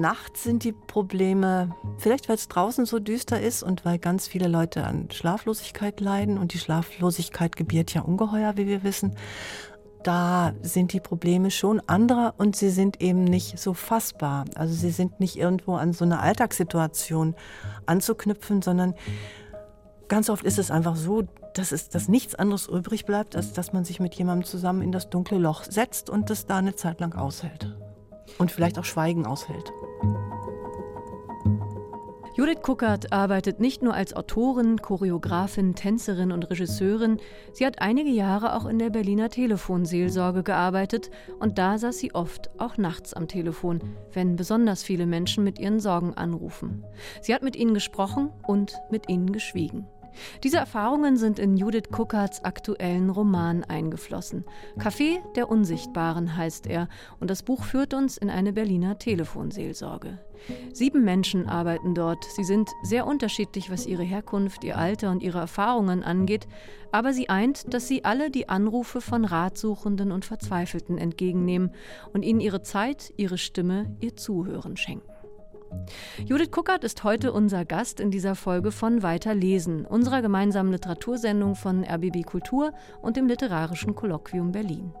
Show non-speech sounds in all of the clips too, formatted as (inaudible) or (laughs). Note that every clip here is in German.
nachts sind die Probleme, vielleicht weil es draußen so düster ist und weil ganz viele Leute an Schlaflosigkeit leiden und die Schlaflosigkeit gebiert ja ungeheuer, wie wir wissen. Da sind die Probleme schon andere und sie sind eben nicht so fassbar. Also sie sind nicht irgendwo an so eine Alltagssituation anzuknüpfen, sondern ganz oft ist es einfach so, dass, es, dass nichts anderes übrig bleibt, als dass man sich mit jemandem zusammen in das dunkle Loch setzt und das da eine Zeit lang aushält und vielleicht auch Schweigen aushält. Judith Kuckert arbeitet nicht nur als Autorin, Choreografin, Tänzerin und Regisseurin, sie hat einige Jahre auch in der Berliner Telefonseelsorge gearbeitet und da saß sie oft auch nachts am Telefon, wenn besonders viele Menschen mit ihren Sorgen anrufen. Sie hat mit ihnen gesprochen und mit ihnen geschwiegen. Diese Erfahrungen sind in Judith Kuckerts aktuellen Roman eingeflossen. Café der Unsichtbaren heißt er und das Buch führt uns in eine Berliner Telefonseelsorge. Sieben Menschen arbeiten dort. Sie sind sehr unterschiedlich, was ihre Herkunft, ihr Alter und ihre Erfahrungen angeht, aber sie eint, dass sie alle die Anrufe von Ratsuchenden und Verzweifelten entgegennehmen und ihnen ihre Zeit, ihre Stimme, ihr Zuhören schenken. Judith Kuckert ist heute unser Gast in dieser Folge von Weiter lesen, unserer gemeinsamen Literatursendung von RBB Kultur und dem Literarischen Kolloquium Berlin.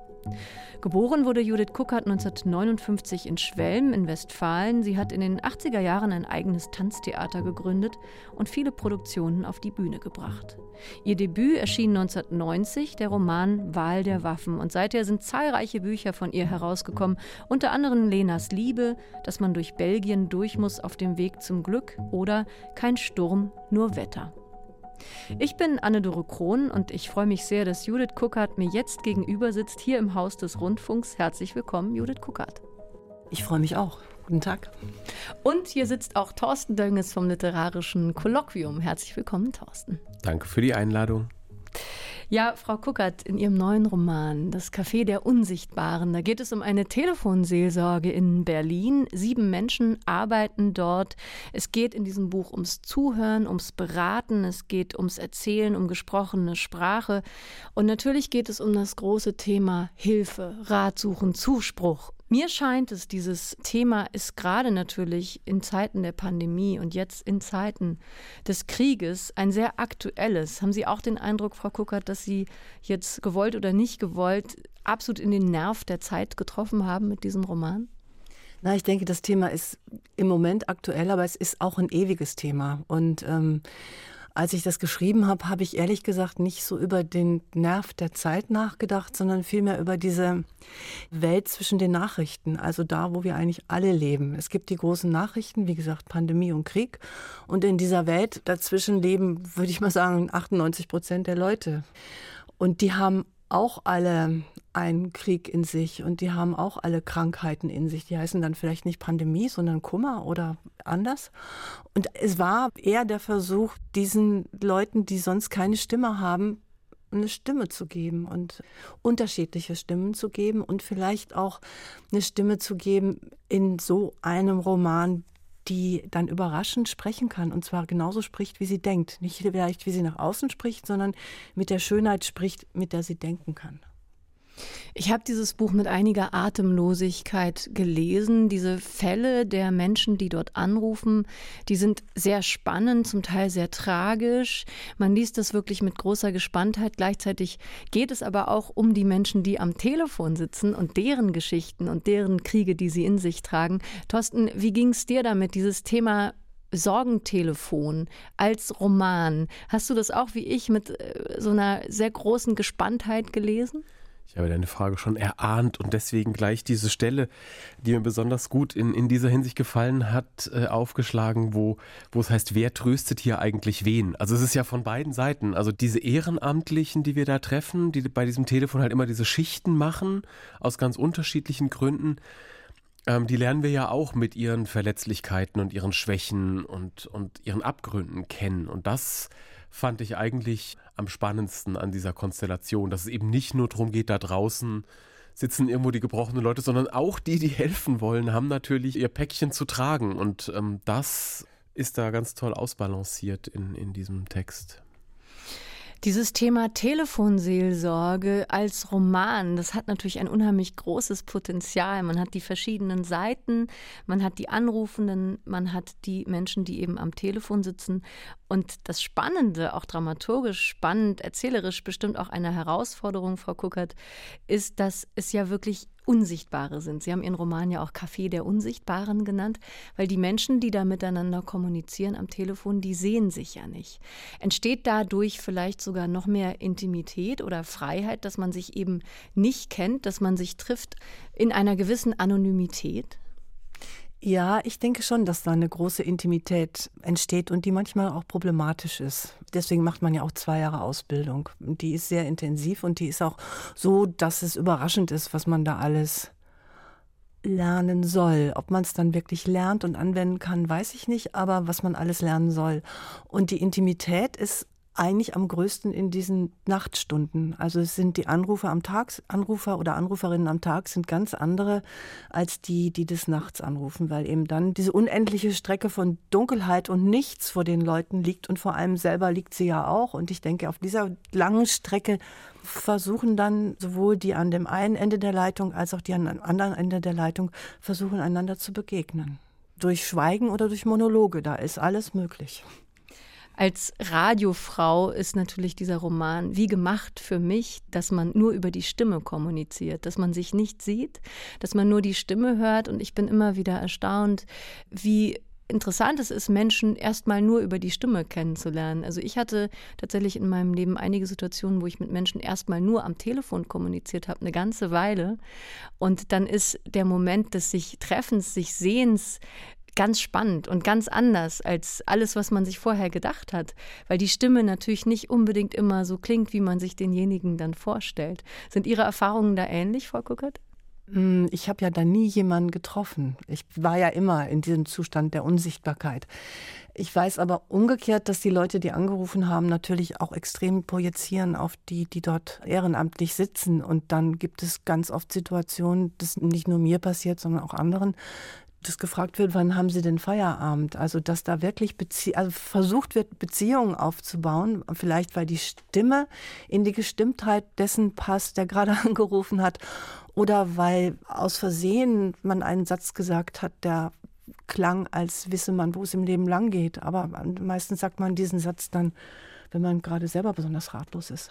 Geboren wurde Judith Kuckert 1959 in Schwelm in Westfalen. Sie hat in den 80er Jahren ein eigenes Tanztheater gegründet und viele Produktionen auf die Bühne gebracht. Ihr Debüt erschien 1990, der Roman Wahl der Waffen. Und seither sind zahlreiche Bücher von ihr herausgekommen, unter anderem Lenas Liebe, dass man durch Belgien durch muss auf dem Weg zum Glück oder Kein Sturm, nur Wetter. Ich bin Anne-Dore Krohn und ich freue mich sehr, dass Judith Kuckert mir jetzt gegenüber sitzt, hier im Haus des Rundfunks. Herzlich willkommen, Judith Kuckert. Ich freue mich auch. Guten Tag. Und hier sitzt auch Thorsten Dönges vom Literarischen Kolloquium. Herzlich willkommen, Thorsten. Danke für die Einladung. Ja, Frau Kuckert, in Ihrem neuen Roman Das Café der Unsichtbaren, da geht es um eine Telefonseelsorge in Berlin. Sieben Menschen arbeiten dort. Es geht in diesem Buch ums Zuhören, ums Beraten, es geht ums Erzählen, um gesprochene Sprache. Und natürlich geht es um das große Thema Hilfe, Rat suchen, Zuspruch. Mir scheint es, dieses Thema ist gerade natürlich in Zeiten der Pandemie und jetzt in Zeiten des Krieges ein sehr aktuelles. Haben Sie auch den Eindruck, Frau Kuckert, dass Sie jetzt gewollt oder nicht gewollt absolut in den Nerv der Zeit getroffen haben mit diesem Roman? Na, ich denke, das Thema ist im Moment aktuell, aber es ist auch ein ewiges Thema. Und ähm, als ich das geschrieben habe, habe ich ehrlich gesagt nicht so über den Nerv der Zeit nachgedacht, sondern vielmehr über diese Welt zwischen den Nachrichten, also da, wo wir eigentlich alle leben. Es gibt die großen Nachrichten, wie gesagt, Pandemie und Krieg. Und in dieser Welt dazwischen leben, würde ich mal sagen, 98 Prozent der Leute. Und die haben auch alle einen Krieg in sich und die haben auch alle Krankheiten in sich. Die heißen dann vielleicht nicht Pandemie, sondern Kummer oder anders. Und es war eher der Versuch, diesen Leuten, die sonst keine Stimme haben, eine Stimme zu geben und unterschiedliche Stimmen zu geben und vielleicht auch eine Stimme zu geben in so einem Roman, die dann überraschend sprechen kann und zwar genauso spricht, wie sie denkt. Nicht vielleicht, wie sie nach außen spricht, sondern mit der Schönheit spricht, mit der sie denken kann. Ich habe dieses Buch mit einiger Atemlosigkeit gelesen. Diese Fälle der Menschen, die dort anrufen, die sind sehr spannend, zum Teil sehr tragisch. Man liest das wirklich mit großer Gespanntheit. Gleichzeitig geht es aber auch um die Menschen, die am Telefon sitzen und deren Geschichten und deren Kriege, die sie in sich tragen. Thorsten, wie ging es dir damit, dieses Thema Sorgentelefon als Roman. Hast du das auch wie ich mit äh, so einer sehr großen Gespanntheit gelesen? Ich habe deine Frage schon erahnt und deswegen gleich diese Stelle, die mir besonders gut in, in dieser Hinsicht gefallen hat, äh, aufgeschlagen, wo, wo es heißt, wer tröstet hier eigentlich wen? Also es ist ja von beiden Seiten. Also diese Ehrenamtlichen, die wir da treffen, die bei diesem Telefon halt immer diese Schichten machen, aus ganz unterschiedlichen Gründen, ähm, die lernen wir ja auch mit ihren Verletzlichkeiten und ihren Schwächen und, und ihren Abgründen kennen. Und das fand ich eigentlich am spannendsten an dieser Konstellation, dass es eben nicht nur darum geht, da draußen sitzen irgendwo die gebrochenen Leute, sondern auch die, die helfen wollen, haben natürlich ihr Päckchen zu tragen. Und ähm, das ist da ganz toll ausbalanciert in, in diesem Text. Dieses Thema Telefonseelsorge als Roman, das hat natürlich ein unheimlich großes Potenzial. Man hat die verschiedenen Seiten, man hat die Anrufenden, man hat die Menschen, die eben am Telefon sitzen. Und das Spannende, auch dramaturgisch spannend, erzählerisch bestimmt auch eine Herausforderung, Frau Kuckert, ist, dass es ja wirklich Unsichtbare sind. Sie haben Ihren Roman ja auch Café der Unsichtbaren genannt, weil die Menschen, die da miteinander kommunizieren am Telefon, die sehen sich ja nicht. Entsteht dadurch vielleicht sogar noch mehr Intimität oder Freiheit, dass man sich eben nicht kennt, dass man sich trifft in einer gewissen Anonymität? Ja, ich denke schon, dass da eine große Intimität entsteht und die manchmal auch problematisch ist. Deswegen macht man ja auch zwei Jahre Ausbildung. Die ist sehr intensiv und die ist auch so, dass es überraschend ist, was man da alles lernen soll. Ob man es dann wirklich lernt und anwenden kann, weiß ich nicht, aber was man alles lernen soll. Und die Intimität ist eigentlich am größten in diesen Nachtstunden. Also es sind die Anrufer am Tag, Anrufer oder Anruferinnen am Tag sind ganz andere als die, die des Nachts anrufen, weil eben dann diese unendliche Strecke von Dunkelheit und nichts vor den Leuten liegt und vor allem selber liegt sie ja auch. Und ich denke, auf dieser langen Strecke versuchen dann sowohl die an dem einen Ende der Leitung als auch die an dem anderen Ende der Leitung versuchen einander zu begegnen. Durch Schweigen oder durch Monologe, da ist alles möglich. Als Radiofrau ist natürlich dieser Roman wie gemacht für mich, dass man nur über die Stimme kommuniziert, dass man sich nicht sieht, dass man nur die Stimme hört. Und ich bin immer wieder erstaunt, wie interessant es ist, Menschen erstmal nur über die Stimme kennenzulernen. Also ich hatte tatsächlich in meinem Leben einige Situationen, wo ich mit Menschen erstmal nur am Telefon kommuniziert habe, eine ganze Weile. Und dann ist der Moment des sich Treffens, sich Sehens ganz spannend und ganz anders als alles, was man sich vorher gedacht hat, weil die Stimme natürlich nicht unbedingt immer so klingt, wie man sich denjenigen dann vorstellt. Sind Ihre Erfahrungen da ähnlich, Frau Kuckert? Hm, ich habe ja da nie jemanden getroffen. Ich war ja immer in diesem Zustand der Unsichtbarkeit. Ich weiß aber umgekehrt, dass die Leute, die angerufen haben, natürlich auch extrem projizieren auf die, die dort ehrenamtlich sitzen. Und dann gibt es ganz oft Situationen, das nicht nur mir passiert, sondern auch anderen, dass gefragt wird, wann haben Sie denn Feierabend? Also, dass da wirklich Bezie also versucht wird, Beziehungen aufzubauen, vielleicht weil die Stimme in die Gestimmtheit dessen passt, der gerade (laughs) angerufen hat, oder weil aus Versehen man einen Satz gesagt hat, der klang, als wisse man, wo es im Leben lang geht. Aber meistens sagt man diesen Satz dann, wenn man gerade selber besonders ratlos ist.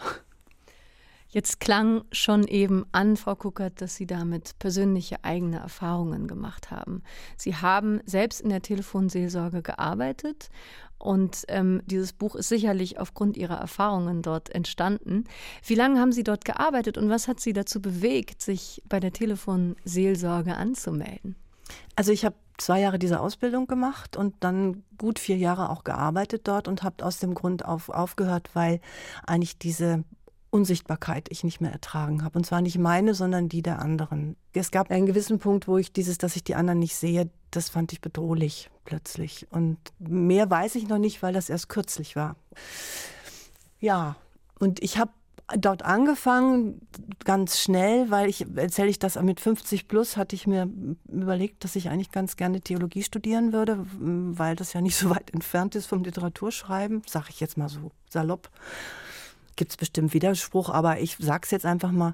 Jetzt klang schon eben an, Frau Kuckert, dass Sie damit persönliche eigene Erfahrungen gemacht haben. Sie haben selbst in der Telefonseelsorge gearbeitet und ähm, dieses Buch ist sicherlich aufgrund Ihrer Erfahrungen dort entstanden. Wie lange haben Sie dort gearbeitet und was hat Sie dazu bewegt, sich bei der Telefonseelsorge anzumelden? Also ich habe zwei Jahre diese Ausbildung gemacht und dann gut vier Jahre auch gearbeitet dort und habe aus dem Grund auf, aufgehört, weil eigentlich diese Unsichtbarkeit ich nicht mehr ertragen habe. Und zwar nicht meine, sondern die der anderen. Es gab einen gewissen Punkt, wo ich dieses, dass ich die anderen nicht sehe, das fand ich bedrohlich plötzlich. Und mehr weiß ich noch nicht, weil das erst kürzlich war. Ja, und ich habe dort angefangen, ganz schnell, weil ich, erzähle ich das, mit 50 plus hatte ich mir überlegt, dass ich eigentlich ganz gerne Theologie studieren würde, weil das ja nicht so weit entfernt ist vom Literaturschreiben, sage ich jetzt mal so salopp gibt es bestimmt Widerspruch, aber ich sage es jetzt einfach mal.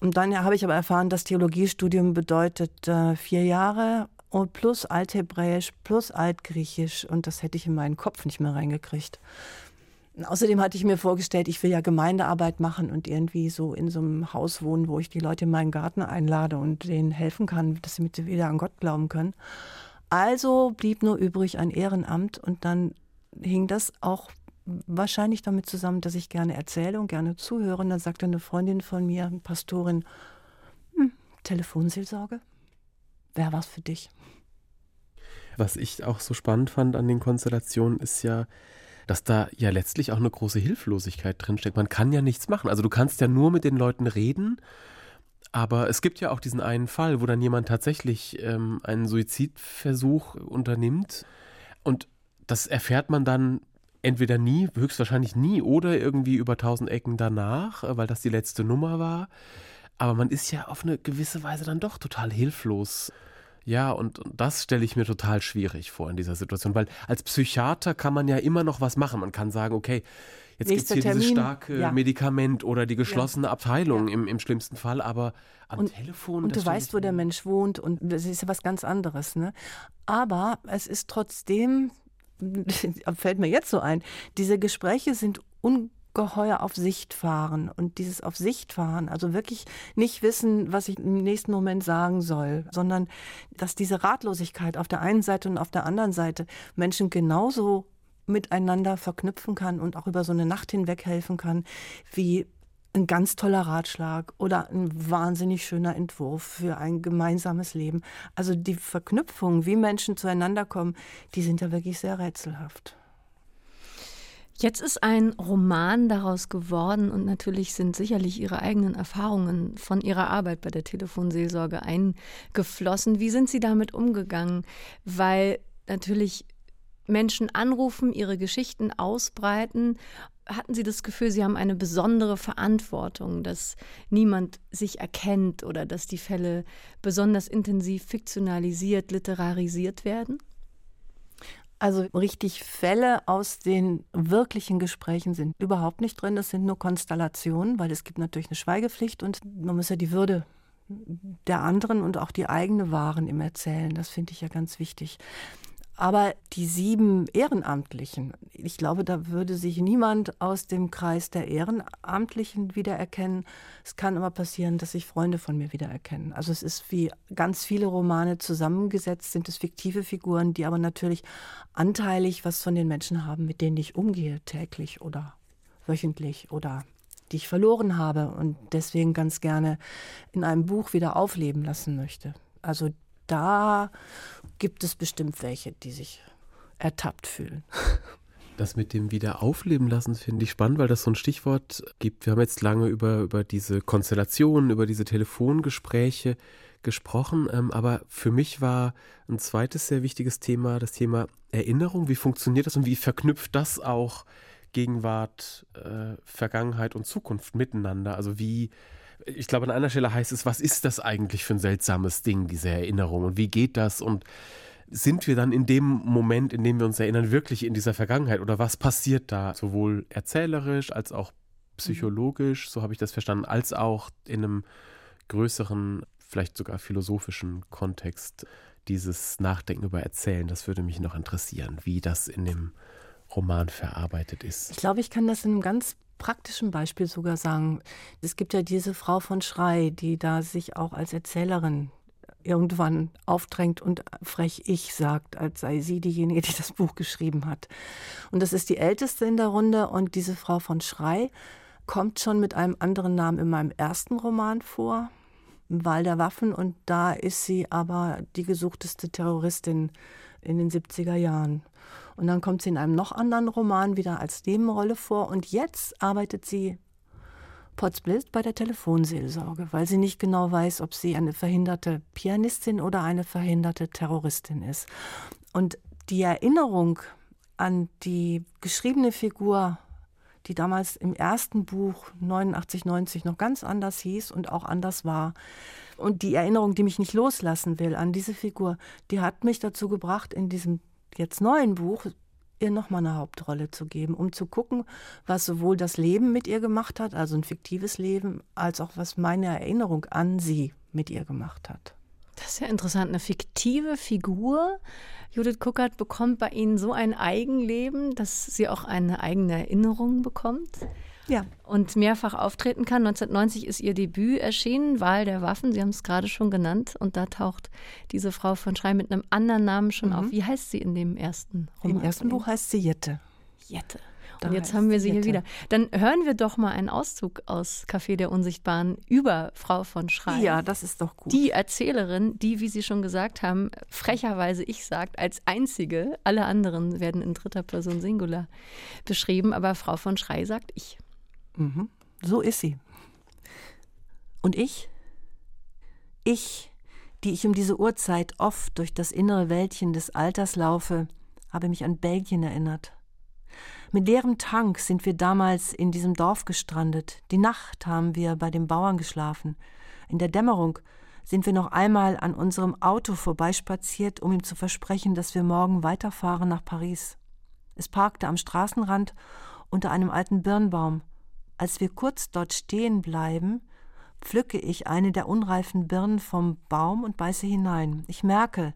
Und dann habe ich aber erfahren, das Theologiestudium bedeutet äh, vier Jahre und plus Althebräisch plus Altgriechisch und das hätte ich in meinen Kopf nicht mehr reingekriegt. Außerdem hatte ich mir vorgestellt, ich will ja Gemeindearbeit machen und irgendwie so in so einem Haus wohnen, wo ich die Leute in meinen Garten einlade und denen helfen kann, dass sie wieder an Gott glauben können. Also blieb nur übrig ein Ehrenamt und dann hing das auch wahrscheinlich damit zusammen, dass ich gerne erzähle und gerne zuhöre. Und dann sagte eine Freundin von mir, Pastorin, hm, Telefonseelsorge, wäre was für dich. Was ich auch so spannend fand an den Konstellationen ist ja, dass da ja letztlich auch eine große Hilflosigkeit drinsteckt. Man kann ja nichts machen. Also du kannst ja nur mit den Leuten reden, aber es gibt ja auch diesen einen Fall, wo dann jemand tatsächlich ähm, einen Suizidversuch unternimmt und das erfährt man dann entweder nie, höchstwahrscheinlich nie oder irgendwie über tausend Ecken danach, äh, weil das die letzte Nummer war. Aber man ist ja auf eine gewisse Weise dann doch total hilflos. Ja, und, und das stelle ich mir total schwierig vor in dieser Situation, weil als Psychiater kann man ja immer noch was machen. Man kann sagen, okay, jetzt gibt es hier Termin. dieses starke ja. Medikament oder die geschlossene ja. Abteilung ja. Im, im schlimmsten Fall, aber am und, Telefon. Und du weißt, wo der Mensch wohnt und das ist ja was ganz anderes. Ne? Aber es ist trotzdem, (laughs) fällt mir jetzt so ein, diese Gespräche sind ungeheuer auf Sicht fahren. Und dieses auf Sicht fahren, also wirklich nicht wissen, was ich im nächsten Moment sagen soll, sondern dass diese Ratlosigkeit auf der einen Seite und auf der anderen Seite Menschen genauso miteinander verknüpfen kann und auch über so eine Nacht hinweg helfen kann, wie ein ganz toller Ratschlag oder ein wahnsinnig schöner Entwurf für ein gemeinsames Leben. Also die Verknüpfungen, wie Menschen zueinander kommen, die sind ja wirklich sehr rätselhaft. Jetzt ist ein Roman daraus geworden und natürlich sind sicherlich Ihre eigenen Erfahrungen von Ihrer Arbeit bei der Telefonseelsorge eingeflossen. Wie sind Sie damit umgegangen? Weil natürlich Menschen anrufen, ihre Geschichten ausbreiten. Hatten Sie das Gefühl, Sie haben eine besondere Verantwortung, dass niemand sich erkennt oder dass die Fälle besonders intensiv fiktionalisiert, literarisiert werden? Also richtig Fälle aus den wirklichen Gesprächen sind überhaupt nicht drin. Das sind nur Konstellationen, weil es gibt natürlich eine Schweigepflicht und man muss ja die Würde der anderen und auch die eigene wahren im Erzählen. Das finde ich ja ganz wichtig. Aber die sieben Ehrenamtlichen, ich glaube, da würde sich niemand aus dem Kreis der Ehrenamtlichen wiedererkennen. Es kann aber passieren, dass sich Freunde von mir wiedererkennen. Also es ist wie ganz viele Romane zusammengesetzt, sind es fiktive Figuren, die aber natürlich anteilig was von den Menschen haben, mit denen ich umgehe, täglich oder wöchentlich oder die ich verloren habe und deswegen ganz gerne in einem Buch wieder aufleben lassen möchte. Also da gibt es bestimmt welche, die sich ertappt fühlen. (laughs) Das mit dem Wiederaufleben lassen finde ich spannend, weil das so ein Stichwort gibt. Wir haben jetzt lange über, über diese Konstellationen, über diese Telefongespräche gesprochen, ähm, aber für mich war ein zweites sehr wichtiges Thema das Thema Erinnerung. Wie funktioniert das und wie verknüpft das auch Gegenwart, äh, Vergangenheit und Zukunft miteinander? Also wie ich glaube, an einer Stelle heißt es, was ist das eigentlich für ein seltsames Ding, diese Erinnerung und wie geht das und sind wir dann in dem Moment, in dem wir uns erinnern, wirklich in dieser Vergangenheit oder was passiert da, sowohl erzählerisch als auch psychologisch, so habe ich das verstanden, als auch in einem größeren, vielleicht sogar philosophischen Kontext dieses Nachdenken über Erzählen. Das würde mich noch interessieren, wie das in dem Roman verarbeitet ist. Ich glaube, ich kann das in einem ganz praktischen Beispiel sogar sagen. Es gibt ja diese Frau von Schrei, die da sich auch als Erzählerin irgendwann aufdrängt und frech ich sagt, als sei sie diejenige, die das Buch geschrieben hat. Und das ist die älteste in der Runde und diese Frau von Schrei kommt schon mit einem anderen Namen in meinem ersten Roman vor, Wahl der Waffen und da ist sie aber die gesuchteste Terroristin in den 70er Jahren. Und dann kommt sie in einem noch anderen Roman wieder als Nebenrolle vor. Und jetzt arbeitet sie potzblitz bei der Telefonseelsorge, weil sie nicht genau weiß, ob sie eine verhinderte Pianistin oder eine verhinderte Terroristin ist. Und die Erinnerung an die geschriebene Figur, die damals im ersten Buch 89, 90 noch ganz anders hieß und auch anders war. Und die Erinnerung, die mich nicht loslassen will an diese Figur, die hat mich dazu gebracht, in diesem jetzt neuen Buch ihr nochmal eine Hauptrolle zu geben, um zu gucken, was sowohl das Leben mit ihr gemacht hat, also ein fiktives Leben, als auch was meine Erinnerung an sie mit ihr gemacht hat. Das ist ja interessant. Eine fiktive Figur, Judith Kuckert, bekommt bei Ihnen so ein Eigenleben, dass sie auch eine eigene Erinnerung bekommt ja. und mehrfach auftreten kann. 1990 ist ihr Debüt erschienen, Wahl der Waffen, Sie haben es gerade schon genannt. Und da taucht diese Frau von Schrei mit einem anderen Namen schon mhm. auf. Wie heißt sie in dem ersten Roman? Im ersten Buch heißt sie Jette. Jette. Und jetzt haben wir sie hier wieder. Dann hören wir doch mal einen Auszug aus Café der Unsichtbaren über Frau von Schrei. Ja, das ist doch gut. Die Erzählerin, die, wie Sie schon gesagt haben, frecherweise ich sagt, als einzige, alle anderen werden in dritter Person Singular beschrieben, aber Frau von Schrei sagt ich. Mhm. So ist sie. Und ich? Ich, die ich um diese Uhrzeit oft durch das innere Wäldchen des Alters laufe, habe mich an Belgien erinnert. Mit leerem Tank sind wir damals in diesem Dorf gestrandet. Die Nacht haben wir bei dem Bauern geschlafen. In der Dämmerung sind wir noch einmal an unserem Auto vorbeispaziert, um ihm zu versprechen, dass wir morgen weiterfahren nach Paris. Es parkte am Straßenrand unter einem alten Birnbaum. Als wir kurz dort stehen bleiben, pflücke ich eine der unreifen Birnen vom Baum und beiße hinein. Ich merke,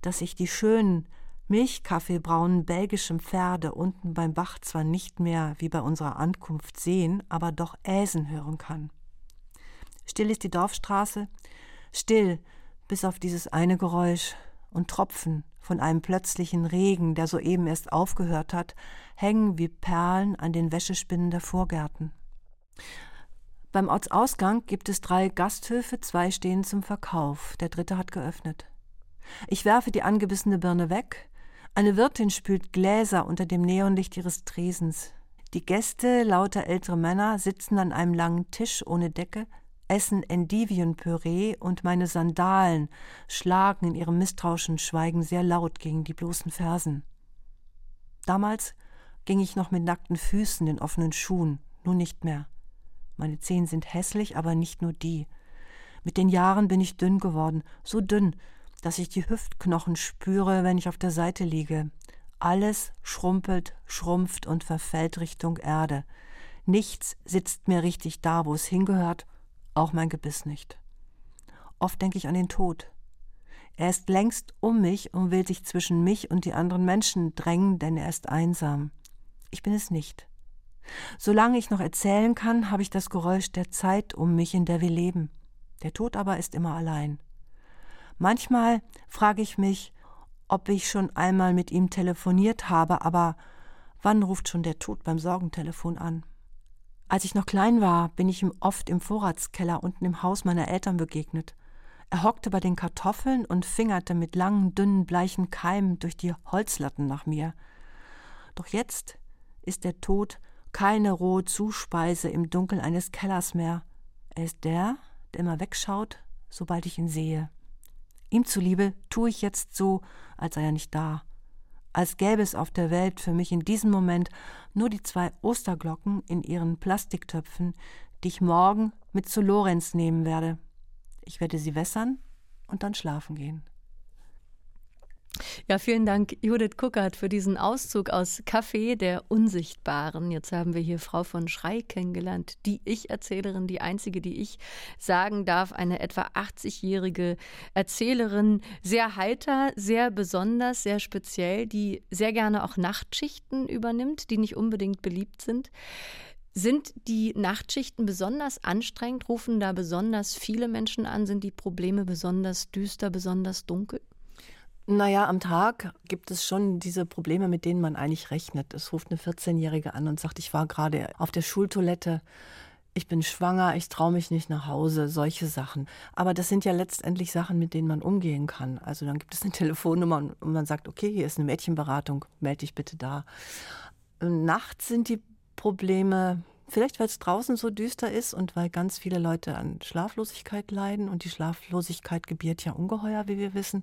dass ich die schönen, milchkaffeebraunen belgischen Pferde unten beim Bach zwar nicht mehr wie bei unserer Ankunft sehen, aber doch äsen hören kann. Still ist die Dorfstraße, still bis auf dieses eine Geräusch und Tropfen von einem plötzlichen Regen, der soeben erst aufgehört hat, hängen wie Perlen an den Wäschespinnen der Vorgärten. Beim Ortsausgang gibt es drei Gasthöfe, zwei stehen zum Verkauf, der dritte hat geöffnet. Ich werfe die angebissene Birne weg, eine Wirtin spült Gläser unter dem Neonlicht ihres Tresens. Die Gäste, lauter ältere Männer, sitzen an einem langen Tisch ohne Decke, essen Endivienpüree und meine Sandalen schlagen in ihrem misstrauischen Schweigen sehr laut gegen die bloßen Fersen. Damals ging ich noch mit nackten Füßen in offenen Schuhen, nun nicht mehr. Meine Zehen sind hässlich, aber nicht nur die. Mit den Jahren bin ich dünn geworden, so dünn, dass ich die Hüftknochen spüre, wenn ich auf der Seite liege. Alles schrumpelt, schrumpft und verfällt Richtung Erde. Nichts sitzt mir richtig da, wo es hingehört, auch mein Gebiss nicht. Oft denke ich an den Tod. Er ist längst um mich und will sich zwischen mich und die anderen Menschen drängen, denn er ist einsam. Ich bin es nicht. Solange ich noch erzählen kann, habe ich das Geräusch der Zeit um mich, in der wir leben. Der Tod aber ist immer allein. Manchmal frage ich mich, ob ich schon einmal mit ihm telefoniert habe, aber wann ruft schon der Tod beim Sorgentelefon an? Als ich noch klein war, bin ich ihm oft im Vorratskeller unten im Haus meiner Eltern begegnet. Er hockte bei den Kartoffeln und fingerte mit langen, dünnen, bleichen Keimen durch die Holzlatten nach mir. Doch jetzt ist der Tod keine rohe Zuspeise im Dunkeln eines Kellers mehr. Er ist der, der immer wegschaut, sobald ich ihn sehe. Ihm zuliebe tue ich jetzt so, als sei er nicht da. Als gäbe es auf der Welt für mich in diesem Moment nur die zwei Osterglocken in ihren Plastiktöpfen, die ich morgen mit zu Lorenz nehmen werde. Ich werde sie wässern und dann schlafen gehen. Ja, vielen Dank, Judith Kuckert, für diesen Auszug aus Café der Unsichtbaren. Jetzt haben wir hier Frau von Schrei kennengelernt, die Ich-Erzählerin, die einzige, die ich sagen darf, eine etwa 80-jährige Erzählerin, sehr heiter, sehr besonders, sehr speziell, die sehr gerne auch Nachtschichten übernimmt, die nicht unbedingt beliebt sind. Sind die Nachtschichten besonders anstrengend? Rufen da besonders viele Menschen an? Sind die Probleme besonders düster, besonders dunkel? Naja, am Tag gibt es schon diese Probleme, mit denen man eigentlich rechnet. Es ruft eine 14-Jährige an und sagt, ich war gerade auf der Schultoilette, ich bin schwanger, ich traue mich nicht nach Hause, solche Sachen. Aber das sind ja letztendlich Sachen, mit denen man umgehen kann. Also dann gibt es eine (laughs) Telefonnummer und man sagt, okay, hier ist eine Mädchenberatung, melde dich bitte da. Nachts sind die Probleme, vielleicht weil es draußen so düster ist und weil ganz viele Leute an Schlaflosigkeit leiden und die Schlaflosigkeit gebiert ja ungeheuer, wie wir wissen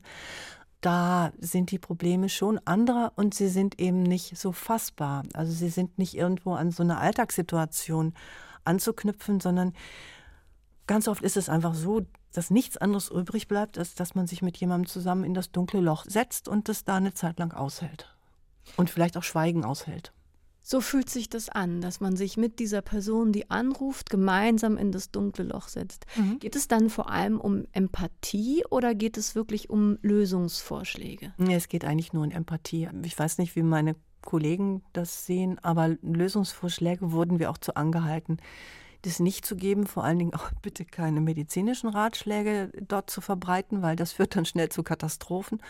da sind die Probleme schon andere und sie sind eben nicht so fassbar. Also sie sind nicht irgendwo an so eine Alltagssituation anzuknüpfen, sondern ganz oft ist es einfach so, dass nichts anderes übrig bleibt, als dass man sich mit jemandem zusammen in das dunkle Loch setzt und das da eine Zeit lang aushält. Und vielleicht auch Schweigen aushält. So fühlt sich das an, dass man sich mit dieser Person, die anruft, gemeinsam in das dunkle Loch setzt. Mhm. Geht es dann vor allem um Empathie oder geht es wirklich um Lösungsvorschläge? Nee, es geht eigentlich nur um Empathie. Ich weiß nicht, wie meine Kollegen das sehen, aber Lösungsvorschläge wurden wir auch zu angehalten, das nicht zu geben, vor allen Dingen auch (laughs) bitte keine medizinischen Ratschläge dort zu verbreiten, weil das führt dann schnell zu Katastrophen.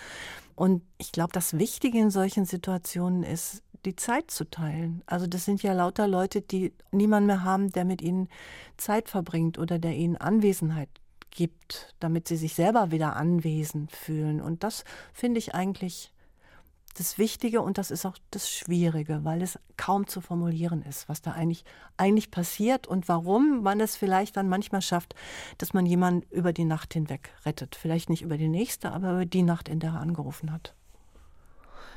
Und ich glaube, das Wichtige in solchen Situationen ist, die Zeit zu teilen. Also das sind ja lauter Leute, die niemanden mehr haben, der mit ihnen Zeit verbringt oder der ihnen Anwesenheit gibt, damit sie sich selber wieder anwesend fühlen. Und das finde ich eigentlich das Wichtige und das ist auch das Schwierige, weil es kaum zu formulieren ist, was da eigentlich, eigentlich passiert und warum man es vielleicht dann manchmal schafft, dass man jemanden über die Nacht hinweg rettet. Vielleicht nicht über die nächste, aber über die Nacht, in der er angerufen hat.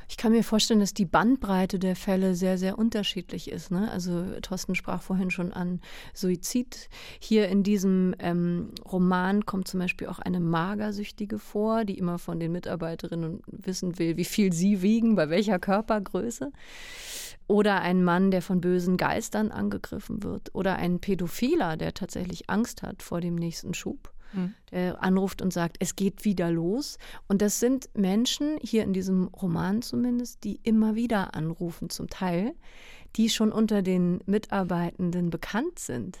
Ich kann mir vorstellen, dass die Bandbreite der Fälle sehr, sehr unterschiedlich ist. Ne? Also Thorsten sprach vorhin schon an Suizid. Hier in diesem ähm, Roman kommt zum Beispiel auch eine Magersüchtige vor, die immer von den Mitarbeiterinnen wissen will, wie viel sie wiegen, bei welcher Körpergröße. Oder ein Mann, der von bösen Geistern angegriffen wird. Oder ein Pädophiler, der tatsächlich Angst hat vor dem nächsten Schub. Mhm. Der anruft und sagt, es geht wieder los. Und das sind Menschen, hier in diesem Roman zumindest, die immer wieder anrufen, zum Teil, die schon unter den Mitarbeitenden bekannt sind.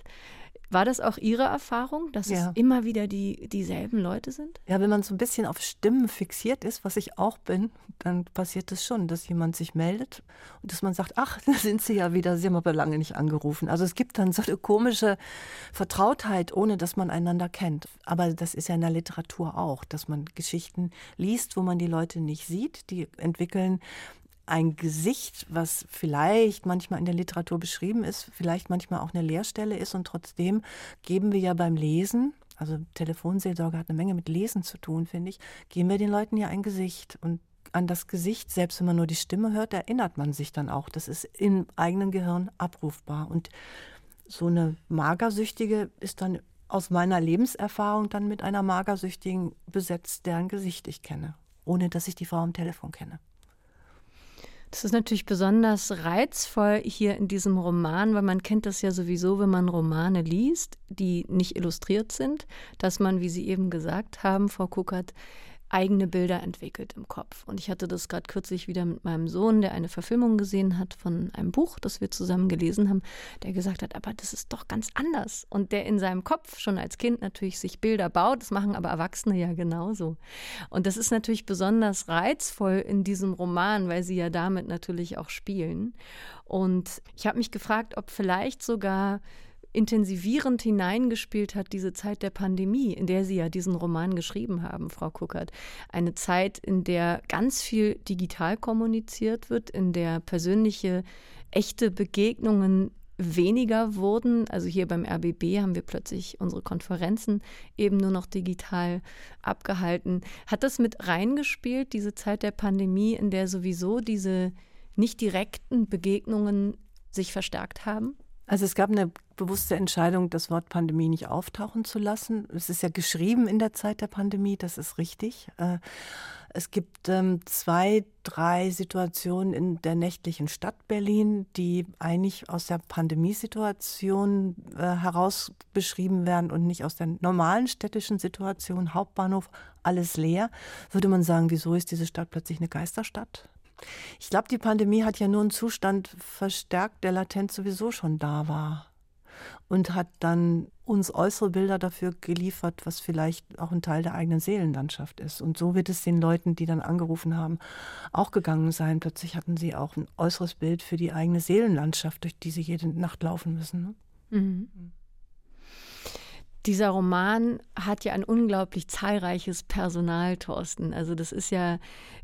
War das auch Ihre Erfahrung, dass ja. es immer wieder die, dieselben Leute sind? Ja, wenn man so ein bisschen auf Stimmen fixiert ist, was ich auch bin, dann passiert es das schon, dass jemand sich meldet und dass man sagt, ach, (laughs) da sind Sie ja wieder, Sie haben aber lange nicht angerufen. Also es gibt dann so eine komische Vertrautheit, ohne dass man einander kennt. Aber das ist ja in der Literatur auch, dass man Geschichten liest, wo man die Leute nicht sieht. Die entwickeln ein Gesicht, was vielleicht manchmal in der Literatur beschrieben ist, vielleicht manchmal auch eine Leerstelle ist. Und trotzdem geben wir ja beim Lesen, also Telefonseelsorge hat eine Menge mit Lesen zu tun, finde ich, geben wir den Leuten ja ein Gesicht. Und an das Gesicht, selbst wenn man nur die Stimme hört, erinnert man sich dann auch. Das ist im eigenen Gehirn abrufbar. Und so eine Magersüchtige ist dann aus meiner Lebenserfahrung dann mit einer Magersüchtigen besetzt, deren Gesicht ich kenne, ohne dass ich die Frau am Telefon kenne. Das ist natürlich besonders reizvoll hier in diesem Roman, weil man kennt das ja sowieso, wenn man Romane liest, die nicht illustriert sind, dass man, wie Sie eben gesagt haben, Frau Kuckert, eigene Bilder entwickelt im Kopf. Und ich hatte das gerade kürzlich wieder mit meinem Sohn, der eine Verfilmung gesehen hat von einem Buch, das wir zusammen gelesen haben, der gesagt hat, aber das ist doch ganz anders. Und der in seinem Kopf schon als Kind natürlich sich Bilder baut, das machen aber Erwachsene ja genauso. Und das ist natürlich besonders reizvoll in diesem Roman, weil sie ja damit natürlich auch spielen. Und ich habe mich gefragt, ob vielleicht sogar intensivierend hineingespielt hat, diese Zeit der Pandemie, in der Sie ja diesen Roman geschrieben haben, Frau Kuckert. Eine Zeit, in der ganz viel digital kommuniziert wird, in der persönliche, echte Begegnungen weniger wurden. Also hier beim RBB haben wir plötzlich unsere Konferenzen eben nur noch digital abgehalten. Hat das mit reingespielt, diese Zeit der Pandemie, in der sowieso diese nicht direkten Begegnungen sich verstärkt haben? Also es gab eine bewusste Entscheidung, das Wort Pandemie nicht auftauchen zu lassen. Es ist ja geschrieben in der Zeit der Pandemie, das ist richtig. Äh, es gibt ähm, zwei, drei Situationen in der nächtlichen Stadt Berlin, die eigentlich aus der Pandemiesituation äh, heraus beschrieben werden und nicht aus der normalen städtischen Situation. Hauptbahnhof, alles leer. Würde man sagen, wieso ist diese Stadt plötzlich eine Geisterstadt? Ich glaube, die Pandemie hat ja nur einen Zustand verstärkt, der latent sowieso schon da war. Und hat dann uns äußere Bilder dafür geliefert, was vielleicht auch ein Teil der eigenen Seelenlandschaft ist. Und so wird es den Leuten, die dann angerufen haben, auch gegangen sein. Plötzlich hatten sie auch ein äußeres Bild für die eigene Seelenlandschaft, durch die sie jede Nacht laufen müssen. Ne? Mhm. Dieser Roman hat ja ein unglaublich zahlreiches Personal, Thorsten. Also das ist ja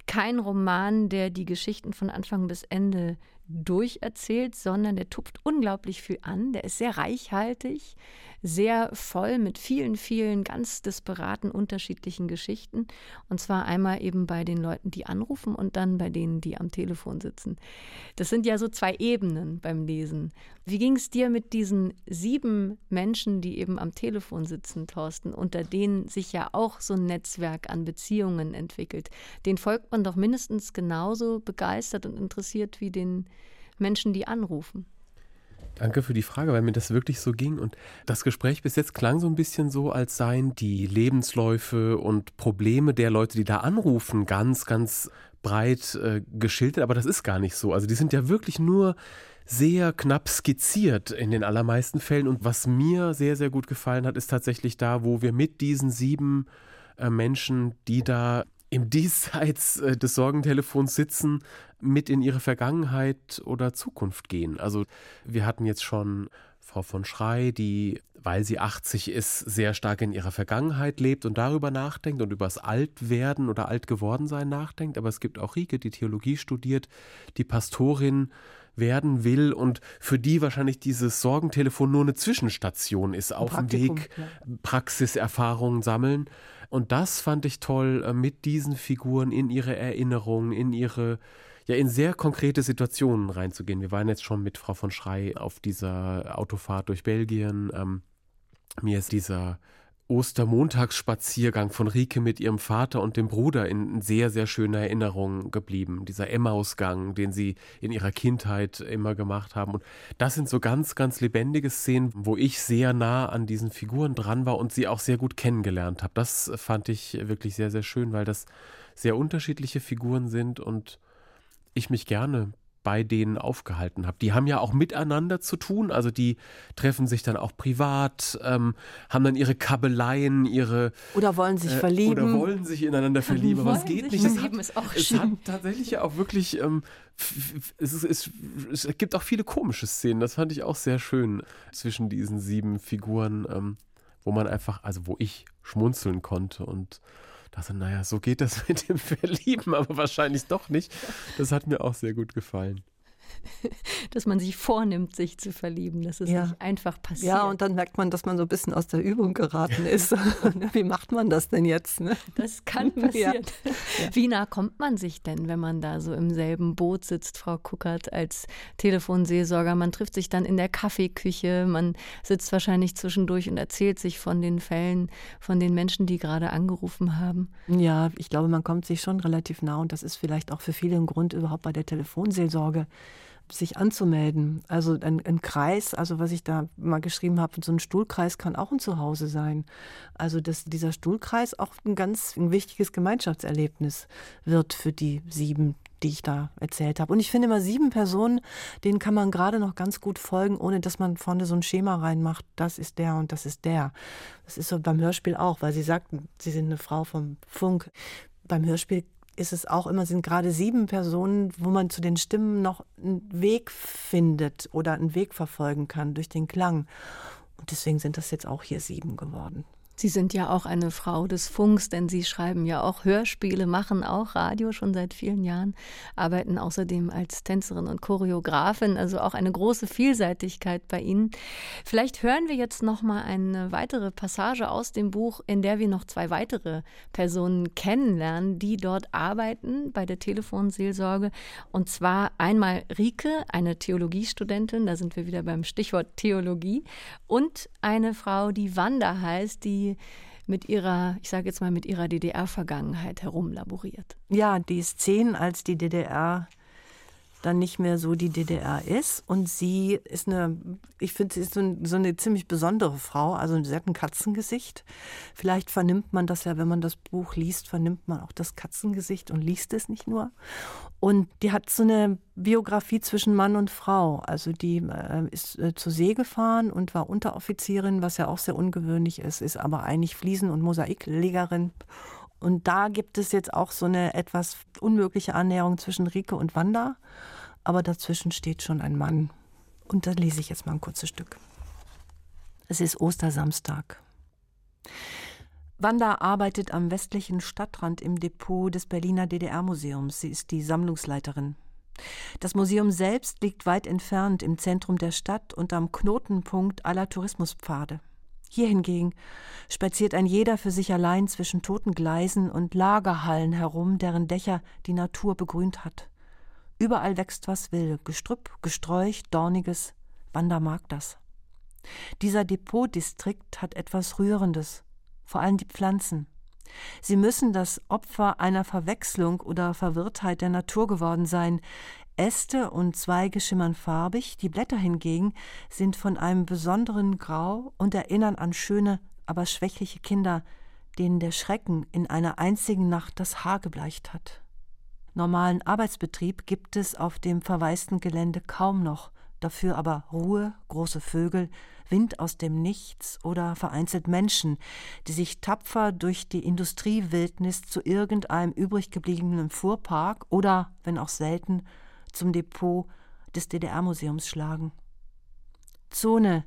kein Roman, der die Geschichten von Anfang bis Ende durcherzählt, sondern der tupft unglaublich viel an. Der ist sehr reichhaltig sehr voll mit vielen, vielen ganz disparaten unterschiedlichen Geschichten. Und zwar einmal eben bei den Leuten, die anrufen und dann bei denen, die am Telefon sitzen. Das sind ja so zwei Ebenen beim Lesen. Wie ging es dir mit diesen sieben Menschen, die eben am Telefon sitzen, Thorsten, unter denen sich ja auch so ein Netzwerk an Beziehungen entwickelt? Den folgt man doch mindestens genauso begeistert und interessiert wie den Menschen, die anrufen. Danke für die Frage, weil mir das wirklich so ging. Und das Gespräch bis jetzt klang so ein bisschen so, als seien die Lebensläufe und Probleme der Leute, die da anrufen, ganz, ganz breit äh, geschildert. Aber das ist gar nicht so. Also die sind ja wirklich nur sehr knapp skizziert in den allermeisten Fällen. Und was mir sehr, sehr gut gefallen hat, ist tatsächlich da, wo wir mit diesen sieben äh, Menschen, die da im (laughs) Diesseits äh, des Sorgentelefons sitzen, mit in ihre Vergangenheit oder Zukunft gehen. Also wir hatten jetzt schon Frau von Schrei, die, weil sie 80 ist, sehr stark in ihrer Vergangenheit lebt und darüber nachdenkt und über das Altwerden oder Altgewordensein nachdenkt. Aber es gibt auch Rike, die Theologie studiert, die Pastorin werden will und für die wahrscheinlich dieses Sorgentelefon nur eine Zwischenstation ist, auf dem Weg ja. Praxiserfahrungen sammeln. Und das fand ich toll, äh, mit diesen Figuren in ihre Erinnerungen, in ihre ja in sehr konkrete Situationen reinzugehen. Wir waren jetzt schon mit Frau von Schrei auf dieser Autofahrt durch Belgien. Ähm, mir ist dieser Ostermontagsspaziergang von Rike mit ihrem Vater und dem Bruder in sehr, sehr schöner Erinnerung geblieben. Dieser Emmausgang, den sie in ihrer Kindheit immer gemacht haben. Und das sind so ganz, ganz lebendige Szenen, wo ich sehr nah an diesen Figuren dran war und sie auch sehr gut kennengelernt habe. Das fand ich wirklich sehr, sehr schön, weil das sehr unterschiedliche Figuren sind und ich mich gerne bei denen aufgehalten habe. Die haben ja auch miteinander zu tun, also die treffen sich dann auch privat, ähm, haben dann ihre Kabeleien, ihre oder wollen sich äh, verlieben oder wollen sich ineinander (laughs) verlieben, aber es geht nicht. Es hat, ist auch es hat tatsächlich ja auch wirklich ähm, es, ist, es, es, gibt auch viele komische Szenen. Das fand ich auch sehr schön zwischen diesen sieben Figuren, ähm, wo man einfach, also wo ich schmunzeln konnte und dachte, naja, so geht das (laughs) mit dem Verlieben, aber wahrscheinlich doch nicht. Das hat mir auch sehr gut gefallen. (laughs) dass man sich vornimmt, sich zu verlieben, dass es ja. nicht einfach passiert. Ja, und dann merkt man, dass man so ein bisschen aus der Übung geraten ist. (laughs) (laughs) Wie macht man das denn jetzt? Ne? Das kann passieren. Ja. Wie nah kommt man sich denn, wenn man da so im selben Boot sitzt, Frau Kuckert, als Telefonseelsorger? Man trifft sich dann in der Kaffeeküche, man sitzt wahrscheinlich zwischendurch und erzählt sich von den Fällen, von den Menschen, die gerade angerufen haben. Ja, ich glaube, man kommt sich schon relativ nah und das ist vielleicht auch für viele ein Grund überhaupt bei der Telefonseelsorge sich anzumelden. Also ein, ein, Kreis, also was ich da mal geschrieben habe, so ein Stuhlkreis kann auch ein Zuhause sein. Also dass dieser Stuhlkreis auch ein ganz ein wichtiges Gemeinschaftserlebnis wird für die sieben, die ich da erzählt habe. Und ich finde immer sieben Personen, denen kann man gerade noch ganz gut folgen, ohne dass man vorne so ein Schema reinmacht, das ist der und das ist der. Das ist so beim Hörspiel auch, weil Sie sagten, Sie sind eine Frau vom Funk. Beim Hörspiel ist es auch immer, sind gerade sieben Personen, wo man zu den Stimmen noch einen Weg findet oder einen Weg verfolgen kann durch den Klang. Und deswegen sind das jetzt auch hier sieben geworden. Sie sind ja auch eine Frau des Funks, denn Sie schreiben ja auch Hörspiele, machen auch Radio schon seit vielen Jahren, arbeiten außerdem als Tänzerin und Choreografin, also auch eine große Vielseitigkeit bei Ihnen. Vielleicht hören wir jetzt noch mal eine weitere Passage aus dem Buch, in der wir noch zwei weitere Personen kennenlernen, die dort arbeiten bei der Telefonseelsorge. Und zwar einmal Rike, eine Theologiestudentin, da sind wir wieder beim Stichwort Theologie, und eine Frau, die Wanda heißt, die mit ihrer, ich sage jetzt mal, mit ihrer DDR-Vergangenheit herumlaboriert. Ja, die zehn, als die DDR dann nicht mehr so die DDR ist. Und sie ist eine, ich finde, sie ist so, so, eine ziemlich besondere Frau. Also sie hat ein Katzengesicht. Vielleicht vernimmt man das ja, wenn man das Buch liest, vernimmt man auch das Katzengesicht und liest es nicht nur. Und die hat so eine Biografie zwischen Mann und Frau. Also die äh, ist äh, zur See gefahren und war Unteroffizierin, was ja auch sehr ungewöhnlich ist, ist aber eigentlich Fliesen- und Mosaiklegerin. Und da gibt es jetzt auch so eine etwas unmögliche Annäherung zwischen Rike und Wanda aber dazwischen steht schon ein Mann. Und da lese ich jetzt mal ein kurzes Stück. Es ist Ostersamstag. Wanda arbeitet am westlichen Stadtrand im Depot des Berliner DDR-Museums. Sie ist die Sammlungsleiterin. Das Museum selbst liegt weit entfernt im Zentrum der Stadt und am Knotenpunkt aller Tourismuspfade. Hier hingegen spaziert ein jeder für sich allein zwischen toten Gleisen und Lagerhallen herum, deren Dächer die Natur begrünt hat. Überall wächst was will, Gestrüpp, Gesträuch, Dorniges. Wanda mag das. Dieser Depotdistrikt hat etwas Rührendes, vor allem die Pflanzen. Sie müssen das Opfer einer Verwechslung oder Verwirrtheit der Natur geworden sein. Äste und Zweige schimmern farbig, die Blätter hingegen sind von einem besonderen Grau und erinnern an schöne, aber schwächliche Kinder, denen der Schrecken in einer einzigen Nacht das Haar gebleicht hat. Normalen Arbeitsbetrieb gibt es auf dem verwaisten Gelände kaum noch, dafür aber Ruhe, große Vögel, Wind aus dem Nichts oder vereinzelt Menschen, die sich tapfer durch die Industriewildnis zu irgendeinem übrig gebliebenen Fuhrpark oder, wenn auch selten, zum Depot des DDR-Museums schlagen. Zone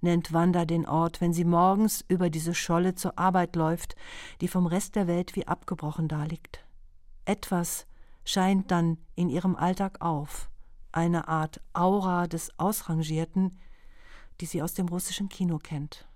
nennt Wanda den Ort, wenn sie morgens über diese Scholle zur Arbeit läuft, die vom Rest der Welt wie abgebrochen daliegt. Etwas scheint dann in ihrem Alltag auf, eine Art Aura des Ausrangierten, die sie aus dem russischen Kino kennt.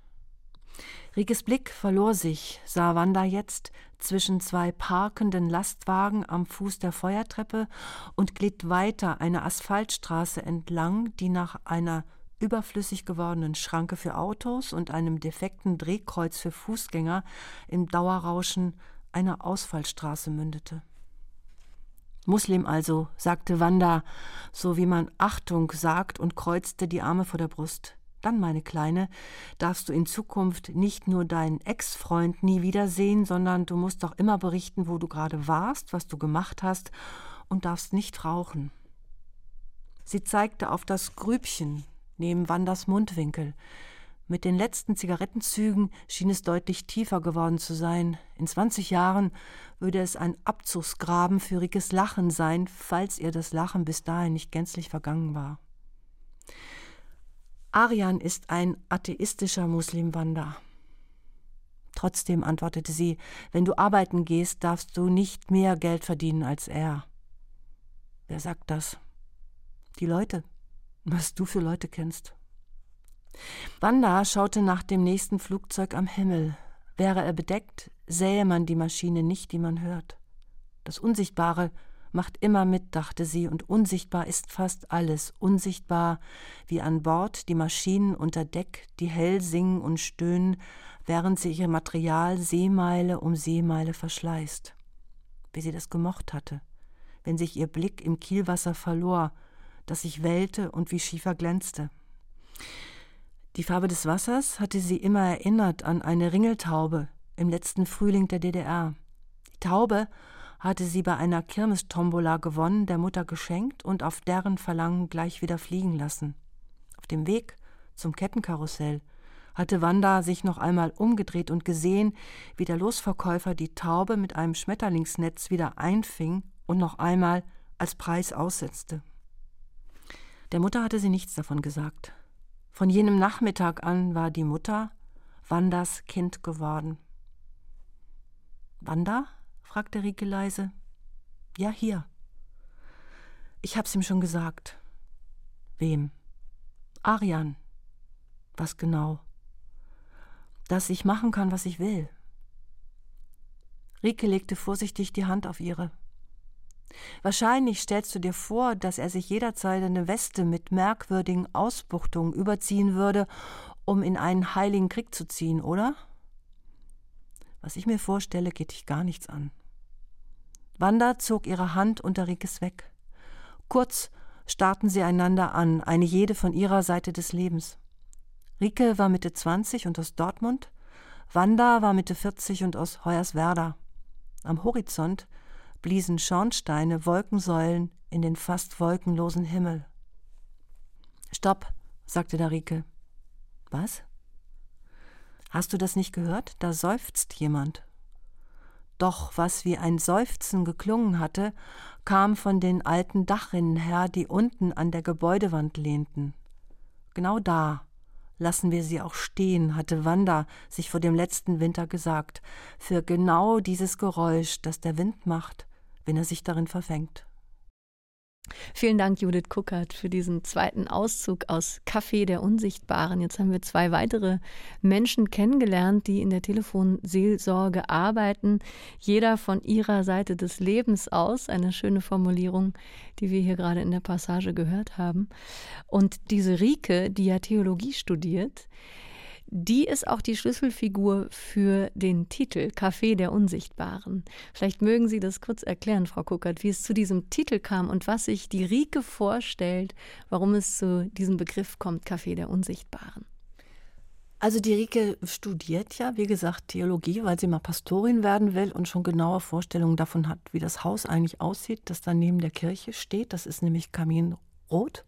Rikes Blick verlor sich, sah Wanda jetzt zwischen zwei parkenden Lastwagen am Fuß der Feuertreppe und glitt weiter eine Asphaltstraße entlang, die nach einer überflüssig gewordenen Schranke für Autos und einem defekten Drehkreuz für Fußgänger im Dauerrauschen einer Ausfallstraße mündete. Muslim also, sagte Wanda, so wie man Achtung sagt und kreuzte die Arme vor der Brust. Dann, meine Kleine, darfst du in Zukunft nicht nur deinen Ex-Freund nie wiedersehen, sondern du musst auch immer berichten, wo du gerade warst, was du gemacht hast und darfst nicht rauchen. Sie zeigte auf das Grübchen neben Wanders Mundwinkel. Mit den letzten Zigarettenzügen schien es deutlich tiefer geworden zu sein. In 20 Jahren würde es ein Abzugsgraben für Rikes Lachen sein, falls ihr das Lachen bis dahin nicht gänzlich vergangen war. Arian ist ein atheistischer Muslimwander. Trotzdem antwortete sie, wenn du arbeiten gehst, darfst du nicht mehr Geld verdienen als er. Wer sagt das? Die Leute, was du für Leute kennst. Wanda schaute nach dem nächsten Flugzeug am Himmel. Wäre er bedeckt, sähe man die Maschine nicht, die man hört. Das Unsichtbare macht immer mit, dachte sie, und unsichtbar ist fast alles, unsichtbar wie an Bord die Maschinen unter Deck, die hell singen und stöhnen, während sie ihr Material Seemeile um Seemeile verschleißt. Wie sie das gemocht hatte, wenn sich ihr Blick im Kielwasser verlor, das sich wellte und wie Schiefer glänzte. Die Farbe des Wassers hatte sie immer erinnert an eine Ringeltaube im letzten Frühling der DDR. Die Taube hatte sie bei einer Kirmestombola gewonnen, der Mutter geschenkt und auf deren Verlangen gleich wieder fliegen lassen. Auf dem Weg zum Kettenkarussell hatte Wanda sich noch einmal umgedreht und gesehen, wie der Losverkäufer die Taube mit einem Schmetterlingsnetz wieder einfing und noch einmal als Preis aussetzte. Der Mutter hatte sie nichts davon gesagt. Von jenem Nachmittag an war die Mutter Wandas Kind geworden. Wanda? Fragte Rike leise. Ja, hier. Ich hab's ihm schon gesagt. Wem? Arian. Was genau? Dass ich machen kann, was ich will. Rike legte vorsichtig die Hand auf ihre. Wahrscheinlich stellst du dir vor, dass er sich jederzeit eine Weste mit merkwürdigen Ausbuchtungen überziehen würde, um in einen heiligen Krieg zu ziehen, oder? Was ich mir vorstelle, geht dich gar nichts an. Wanda zog ihre Hand unter Rikes weg. Kurz starrten sie einander an, eine jede von ihrer Seite des Lebens. Rike war Mitte 20 und aus Dortmund, Wanda war Mitte 40 und aus Hoyerswerda. Am Horizont bliesen Schornsteine, Wolkensäulen in den fast wolkenlosen Himmel. Stopp, sagte da Rike. Was? Hast du das nicht gehört? Da seufzt jemand. Doch was wie ein Seufzen geklungen hatte, kam von den alten Dachrinnen her, die unten an der Gebäudewand lehnten. Genau da lassen wir sie auch stehen, hatte Wanda sich vor dem letzten Winter gesagt, für genau dieses Geräusch, das der Wind macht, wenn er sich darin verfängt. Vielen Dank, Judith Kuckert, für diesen zweiten Auszug aus Café der Unsichtbaren. Jetzt haben wir zwei weitere Menschen kennengelernt, die in der Telefonseelsorge arbeiten, jeder von ihrer Seite des Lebens aus. Eine schöne Formulierung, die wir hier gerade in der Passage gehört haben. Und diese Rike, die ja Theologie studiert, die ist auch die Schlüsselfigur für den Titel Café der Unsichtbaren. Vielleicht mögen Sie das kurz erklären, Frau Kuckert, wie es zu diesem Titel kam und was sich die Rike vorstellt, warum es zu diesem Begriff kommt, Café der Unsichtbaren. Also die Rike studiert ja, wie gesagt, Theologie, weil sie mal Pastorin werden will und schon genaue Vorstellungen davon hat, wie das Haus eigentlich aussieht, das da neben der Kirche steht. Das ist nämlich Kaminrot.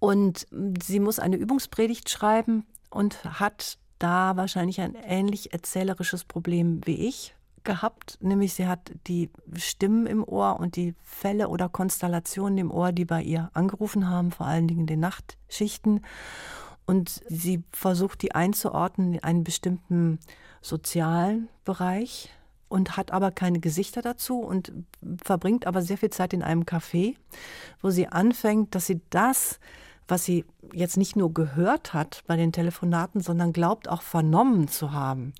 Und sie muss eine Übungspredigt schreiben und hat da wahrscheinlich ein ähnlich erzählerisches Problem wie ich gehabt, nämlich sie hat die Stimmen im Ohr und die Fälle oder Konstellationen im Ohr, die bei ihr angerufen haben, vor allen Dingen in den Nachtschichten. Und sie versucht, die einzuordnen in einen bestimmten sozialen Bereich und hat aber keine Gesichter dazu und verbringt aber sehr viel Zeit in einem Café, wo sie anfängt, dass sie das was sie jetzt nicht nur gehört hat bei den Telefonaten, sondern glaubt auch vernommen zu haben,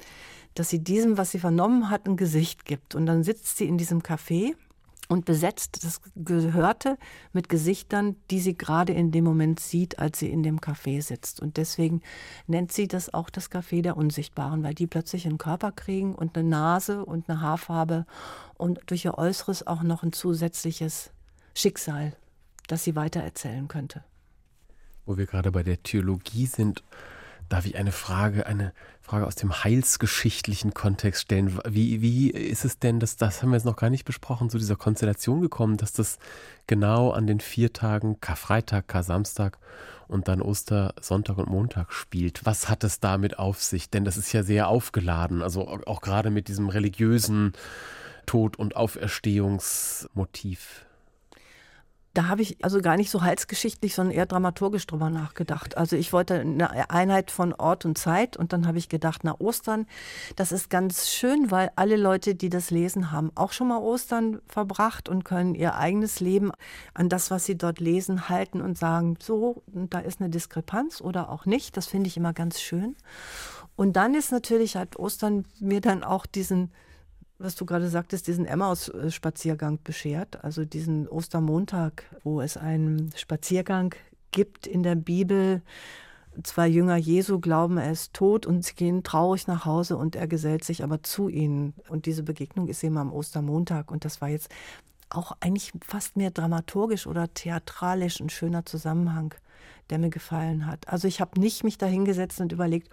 dass sie diesem, was sie vernommen hat, ein Gesicht gibt. Und dann sitzt sie in diesem Café und besetzt das Gehörte mit Gesichtern, die sie gerade in dem Moment sieht, als sie in dem Café sitzt. Und deswegen nennt sie das auch das Café der Unsichtbaren, weil die plötzlich einen Körper kriegen und eine Nase und eine Haarfarbe und durch ihr Äußeres auch noch ein zusätzliches Schicksal, das sie weitererzählen könnte. Wo wir gerade bei der Theologie sind, darf ich eine Frage, eine Frage aus dem heilsgeschichtlichen Kontext stellen. Wie, wie ist es denn, dass, das haben wir jetzt noch gar nicht besprochen, zu dieser Konstellation gekommen, dass das genau an den vier Tagen, Karfreitag, Kar-Samstag und dann Ostersonntag und Montag spielt? Was hat es damit auf sich? Denn das ist ja sehr aufgeladen, also auch gerade mit diesem religiösen Tod- und Auferstehungsmotiv. Da habe ich also gar nicht so halsgeschichtlich, sondern eher dramaturgisch drüber nachgedacht. Also ich wollte eine Einheit von Ort und Zeit und dann habe ich gedacht, na Ostern, das ist ganz schön, weil alle Leute, die das lesen, haben auch schon mal Ostern verbracht und können ihr eigenes Leben an das, was sie dort lesen, halten und sagen, so, da ist eine Diskrepanz oder auch nicht. Das finde ich immer ganz schön. Und dann ist natürlich, hat Ostern mir dann auch diesen was du gerade sagtest, diesen Emmaus-Spaziergang beschert, also diesen Ostermontag, wo es einen Spaziergang gibt in der Bibel. Zwei Jünger Jesu glauben, er ist tot und sie gehen traurig nach Hause und er gesellt sich aber zu ihnen. Und diese Begegnung ist eben am Ostermontag und das war jetzt auch eigentlich fast mehr dramaturgisch oder theatralisch ein schöner Zusammenhang, der mir gefallen hat. Also ich habe nicht mich da hingesetzt und überlegt,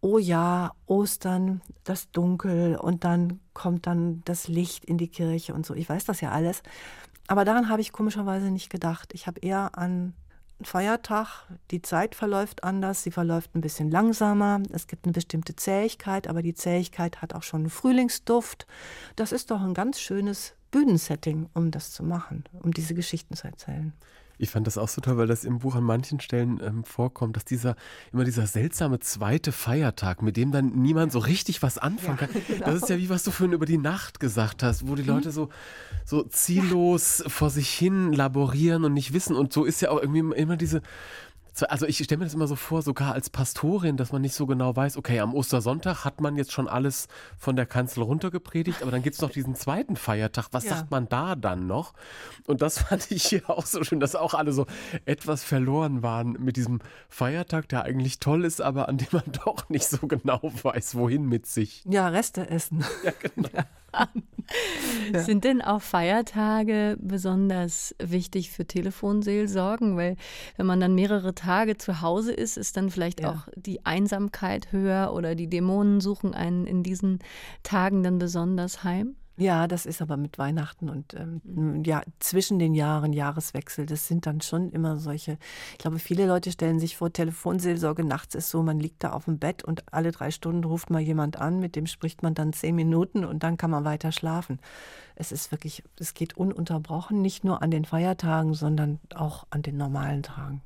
oh ja, Ostern, das Dunkel und dann kommt dann das Licht in die Kirche und so. Ich weiß das ja alles. Aber daran habe ich komischerweise nicht gedacht. Ich habe eher an Feiertag, die Zeit verläuft anders, sie verläuft ein bisschen langsamer, es gibt eine bestimmte Zähigkeit, aber die Zähigkeit hat auch schon einen Frühlingsduft. Das ist doch ein ganz schönes Bühnensetting, um das zu machen, um diese Geschichten zu erzählen. Ich fand das auch so toll, weil das im Buch an manchen Stellen ähm, vorkommt, dass dieser immer dieser seltsame zweite Feiertag, mit dem dann niemand so richtig was anfangen ja, kann. Genau. Das ist ja wie was du vorhin über die Nacht gesagt hast, wo die mhm. Leute so, so ziellos ja. vor sich hin laborieren und nicht wissen. Und so ist ja auch irgendwie immer diese also ich stelle mir das immer so vor, sogar als Pastorin, dass man nicht so genau weiß, okay, am Ostersonntag hat man jetzt schon alles von der Kanzel runtergepredigt, aber dann gibt es noch diesen zweiten Feiertag. Was ja. sagt man da dann noch? Und das (laughs) fand ich hier auch so schön, dass auch alle so etwas verloren waren mit diesem Feiertag, der eigentlich toll ist, aber an dem man (laughs) doch nicht so genau weiß, wohin mit sich. Ja, Reste essen. Ja, genau. (laughs) Ja. (laughs) ja. Sind denn auch Feiertage besonders wichtig für Telefonseelsorgen? Weil wenn man dann mehrere Tage zu Hause ist, ist dann vielleicht ja. auch die Einsamkeit höher oder die Dämonen suchen einen in diesen Tagen dann besonders heim? Ja, das ist aber mit Weihnachten und ähm, mhm. ja, zwischen den Jahren, Jahreswechsel, das sind dann schon immer solche. Ich glaube, viele Leute stellen sich vor, Telefonseelsorge nachts ist so, man liegt da auf dem Bett und alle drei Stunden ruft mal jemand an, mit dem spricht man dann zehn Minuten und dann kann man weiter schlafen. Es ist wirklich, es geht ununterbrochen, nicht nur an den Feiertagen, sondern auch an den normalen Tagen.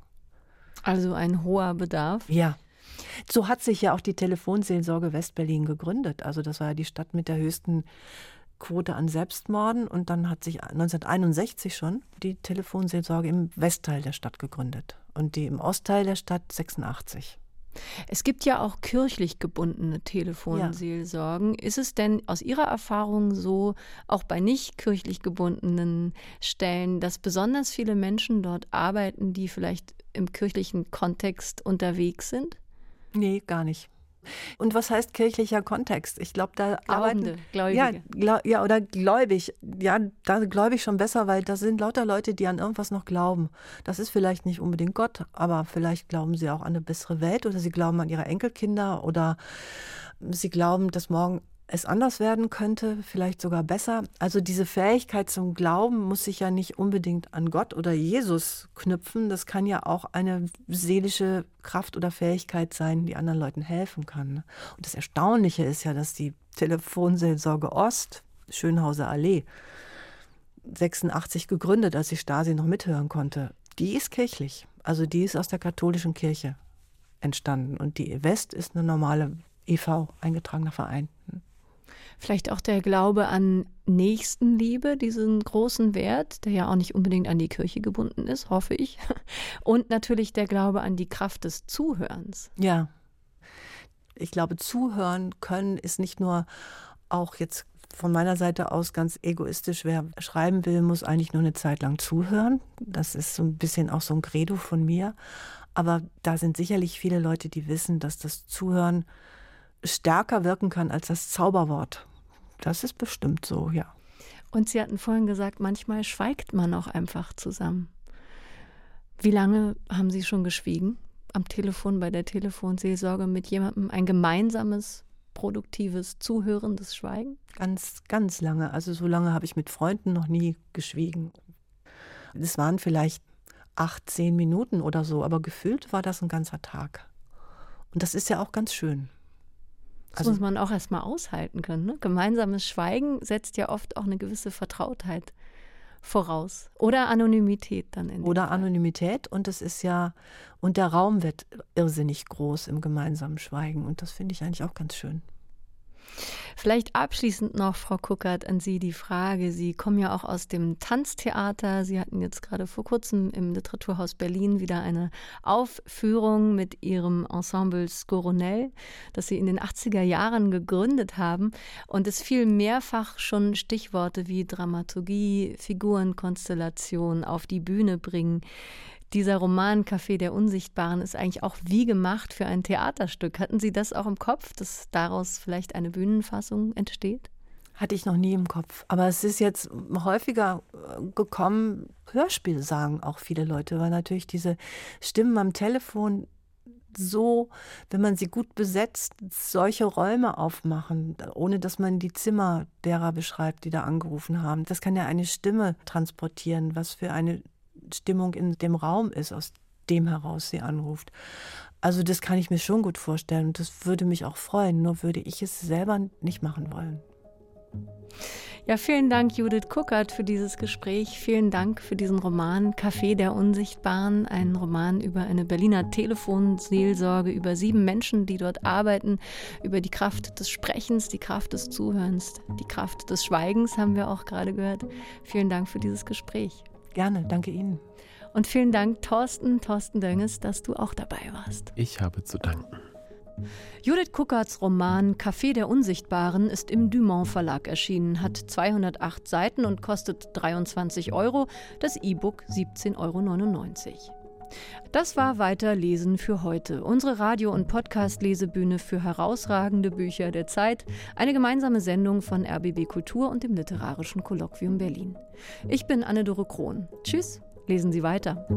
Also ein hoher Bedarf? Ja. So hat sich ja auch die Telefonseelsorge Westberlin gegründet. Also das war ja die Stadt mit der höchsten Quote an Selbstmorden und dann hat sich 1961 schon die Telefonseelsorge im Westteil der Stadt gegründet und die im Ostteil der Stadt 86. Es gibt ja auch kirchlich gebundene Telefonseelsorgen. Ja. Ist es denn aus Ihrer Erfahrung so, auch bei nicht kirchlich gebundenen Stellen, dass besonders viele Menschen dort arbeiten, die vielleicht im kirchlichen Kontext unterwegs sind? Nee, gar nicht. Und was heißt kirchlicher Kontext? Ich glaube, da Glaubende, arbeiten Gläubige. Ja, glaub, ja, oder gläubig. Ja, da glaube ich schon besser, weil da sind lauter Leute, die an irgendwas noch glauben. Das ist vielleicht nicht unbedingt Gott, aber vielleicht glauben sie auch an eine bessere Welt oder sie glauben an ihre Enkelkinder oder sie glauben, dass morgen es anders werden könnte, vielleicht sogar besser. Also diese Fähigkeit zum Glauben muss sich ja nicht unbedingt an Gott oder Jesus knüpfen. Das kann ja auch eine seelische Kraft oder Fähigkeit sein, die anderen Leuten helfen kann. Und das Erstaunliche ist ja, dass die Telefonseelsorge Ost, Schönhauser Allee, 86 gegründet, als die Stasi noch mithören konnte, die ist kirchlich. Also die ist aus der katholischen Kirche entstanden. Und die West ist eine normale EV, eingetragener Verein. Vielleicht auch der Glaube an Nächstenliebe, diesen großen Wert, der ja auch nicht unbedingt an die Kirche gebunden ist, hoffe ich. (laughs) Und natürlich der Glaube an die Kraft des Zuhörens. Ja. Ich glaube, zuhören können ist nicht nur auch jetzt von meiner Seite aus ganz egoistisch. Wer schreiben will, muss eigentlich nur eine Zeit lang zuhören. Das ist so ein bisschen auch so ein Credo von mir. Aber da sind sicherlich viele Leute, die wissen, dass das Zuhören stärker wirken kann als das Zauberwort. Das ist bestimmt so, ja. Und Sie hatten vorhin gesagt, manchmal schweigt man auch einfach zusammen. Wie lange haben Sie schon geschwiegen? Am Telefon, bei der Telefonseelsorge mit jemandem ein gemeinsames, produktives, zuhörendes Schweigen? Ganz, ganz lange. Also so lange habe ich mit Freunden noch nie geschwiegen. Es waren vielleicht acht, zehn Minuten oder so, aber gefühlt war das ein ganzer Tag. Und das ist ja auch ganz schön. Das also, muss man auch erstmal aushalten können. Ne? Gemeinsames Schweigen setzt ja oft auch eine gewisse Vertrautheit voraus. Oder Anonymität dann in Oder Anonymität und es ist ja, und der Raum wird irrsinnig groß im gemeinsamen Schweigen. Und das finde ich eigentlich auch ganz schön. Vielleicht abschließend noch, Frau Kuckert, an Sie die Frage. Sie kommen ja auch aus dem Tanztheater. Sie hatten jetzt gerade vor kurzem im Literaturhaus Berlin wieder eine Aufführung mit Ihrem Ensemble Skoronell, das Sie in den 80er Jahren gegründet haben. Und es fiel mehrfach schon Stichworte wie Dramaturgie, Figurenkonstellation auf die Bühne bringen dieser Roman Café der Unsichtbaren ist eigentlich auch wie gemacht für ein Theaterstück. Hatten Sie das auch im Kopf, dass daraus vielleicht eine Bühnenfassung entsteht? Hatte ich noch nie im Kopf. Aber es ist jetzt häufiger äh, gekommen, Hörspiel sagen auch viele Leute, weil natürlich diese Stimmen am Telefon so, wenn man sie gut besetzt, solche Räume aufmachen, ohne dass man die Zimmer derer beschreibt, die da angerufen haben. Das kann ja eine Stimme transportieren, was für eine Stimmung in dem Raum ist, aus dem heraus sie anruft. Also das kann ich mir schon gut vorstellen und das würde mich auch freuen, nur würde ich es selber nicht machen wollen. Ja, vielen Dank, Judith Kuckert, für dieses Gespräch. Vielen Dank für diesen Roman Café der Unsichtbaren, ein Roman über eine Berliner Telefonseelsorge, über sieben Menschen, die dort arbeiten, über die Kraft des Sprechens, die Kraft des Zuhörens, die Kraft des Schweigens, haben wir auch gerade gehört. Vielen Dank für dieses Gespräch. Gerne, danke Ihnen. Und vielen Dank, Thorsten, Thorsten Dönges, dass du auch dabei warst. Ich habe zu danken. Judith Kuckerts Roman Café der Unsichtbaren ist im Dumont Verlag erschienen, hat 208 Seiten und kostet 23 Euro, das E-Book 17,99 Euro. Das war Weiterlesen für heute. Unsere Radio- und Podcast-Lesebühne für herausragende Bücher der Zeit. Eine gemeinsame Sendung von RBB Kultur und dem Literarischen Kolloquium Berlin. Ich bin Anne-Dore Krohn. Tschüss, lesen Sie weiter.